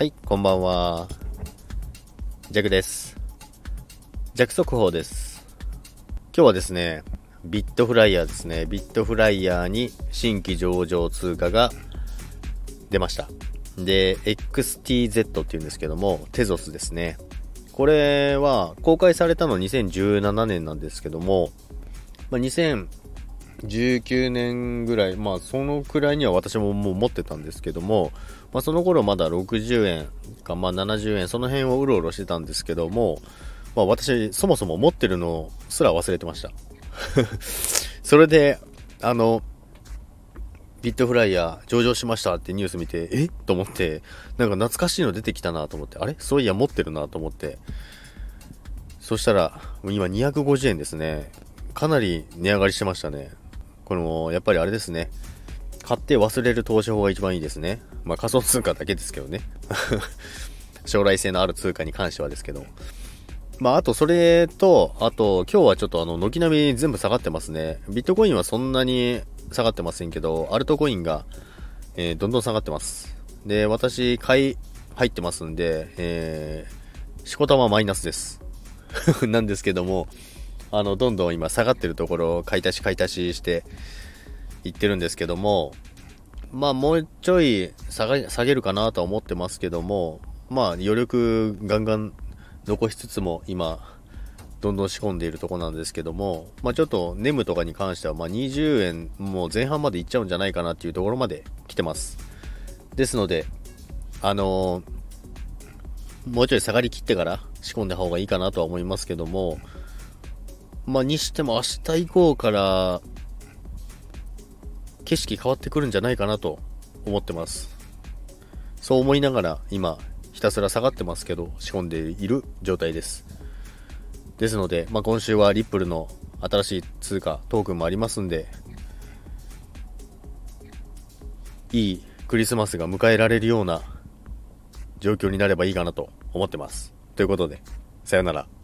はい、こんばんは。ジャクです。ジャク速報です。今日はですね、ビットフライヤーですね。ビットフライヤーに新規上場通貨が出ました。で、XTZ っていうんですけども、テゾスですね。これは公開されたの2017年なんですけども、まあ、19年ぐらい、まあそのくらいには私ももう持ってたんですけども、まあその頃まだ60円か、まあ70円、その辺をうろうろしてたんですけども、まあ私そもそも持ってるのすら忘れてました。それで、あの、ビットフライヤー上場しましたってニュース見て、え？と思って、なんか懐かしいの出てきたなと思って、あれ？そういや持ってるなと思って。そしたら、今250円ですね。かなり値上がりしてましたね。これも、やっぱりあれですね。買って忘れる投資法が一番いいですね。まあ仮想通貨だけですけどね。将来性のある通貨に関してはですけど。まああとそれと、あと今日はちょっとあの、軒並み全部下がってますね。ビットコインはそんなに下がってませんけど、アルトコインが、えーどんどん下がってます。で、私、買い入ってますんで、えー、しこたまマイナスです。なんですけども、あの、どんどん今下がってるところを買い足し買い足ししていってるんですけども、まあもうちょい下が下げるかなとは思ってますけども、まあ余力ガンガン残しつつも今、どんどん仕込んでいるとこなんですけども、まあちょっとネムとかに関しては、ま20円もう前半までいっちゃうんじゃないかなっていうところまで来てます。ですので、あのーもうちょい下がりきってから仕込んだ方がいいかなとは思いますけども、まあ、にしても明日以降から、景色変わってくるんじゃないかなと思ってます。そう思いながら今、ひたすら下がってますけど、仕込んでいる状態です。ですので、まあ、今週はリップルの新しい通貨、トークンもありますんで、いいクリスマスが迎えられるような状況になればいいかなと思ってます。ということで、さよなら。